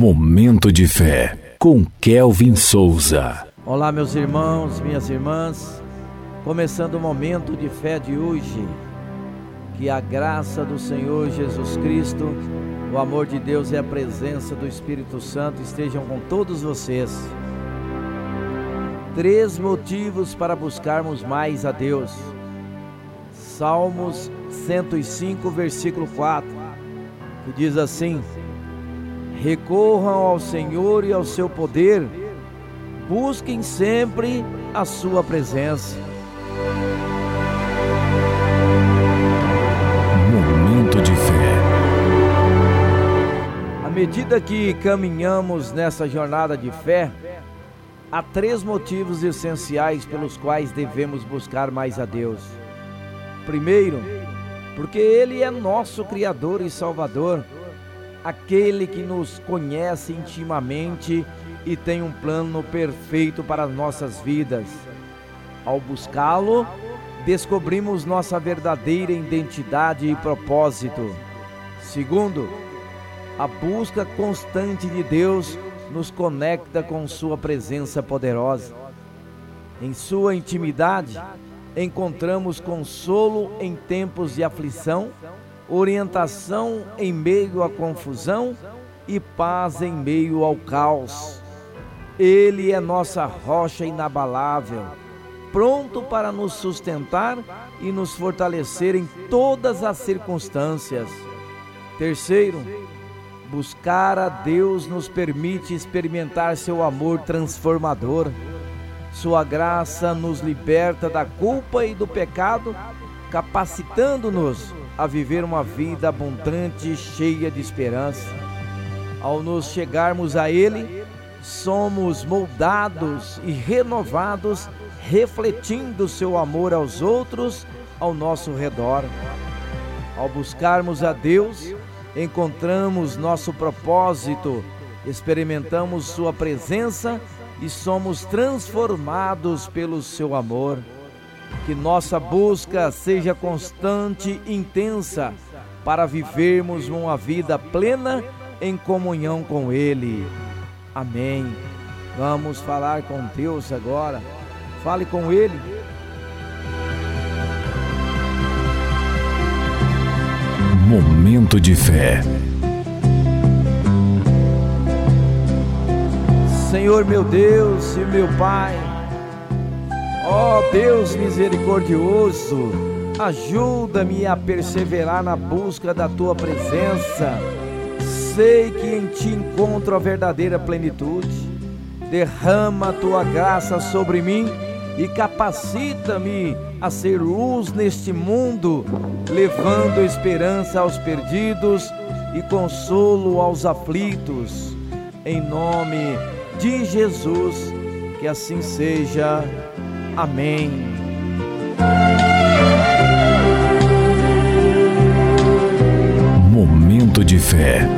Momento de fé com Kelvin Souza. Olá, meus irmãos, minhas irmãs. Começando o momento de fé de hoje. Que a graça do Senhor Jesus Cristo, o amor de Deus e a presença do Espírito Santo estejam com todos vocês. Três motivos para buscarmos mais a Deus. Salmos 105, versículo 4, que diz assim: Recorram ao Senhor e ao seu poder, busquem sempre a sua presença. Momento de fé. À medida que caminhamos nessa jornada de fé, há três motivos essenciais pelos quais devemos buscar mais a Deus. Primeiro, porque Ele é nosso Criador e Salvador aquele que nos conhece intimamente e tem um plano perfeito para nossas vidas. Ao buscá-lo, descobrimos nossa verdadeira identidade e propósito. Segundo, a busca constante de Deus nos conecta com Sua presença poderosa. Em Sua intimidade, encontramos consolo em tempos de aflição orientação em meio à confusão e paz em meio ao caos. Ele é nossa rocha inabalável, pronto para nos sustentar e nos fortalecer em todas as circunstâncias. Terceiro, buscar a Deus nos permite experimentar seu amor transformador. Sua graça nos liberta da culpa e do pecado, capacitando-nos a viver uma vida abundante, cheia de esperança. Ao nos chegarmos a Ele, somos moldados e renovados, refletindo seu amor aos outros ao nosso redor. Ao buscarmos a Deus, encontramos nosso propósito, experimentamos Sua presença e somos transformados pelo seu amor. Que nossa busca seja constante e intensa para vivermos uma vida plena em comunhão com Ele. Amém. Vamos falar com Deus agora. Fale com Ele. Momento de fé. Senhor meu Deus e meu Pai Ó oh, Deus misericordioso, ajuda-me a perseverar na busca da tua presença. Sei que em ti encontro a verdadeira plenitude. Derrama a tua graça sobre mim e capacita-me a ser luz neste mundo, levando esperança aos perdidos e consolo aos aflitos. Em nome de Jesus, que assim seja. Amém. Momento de fé.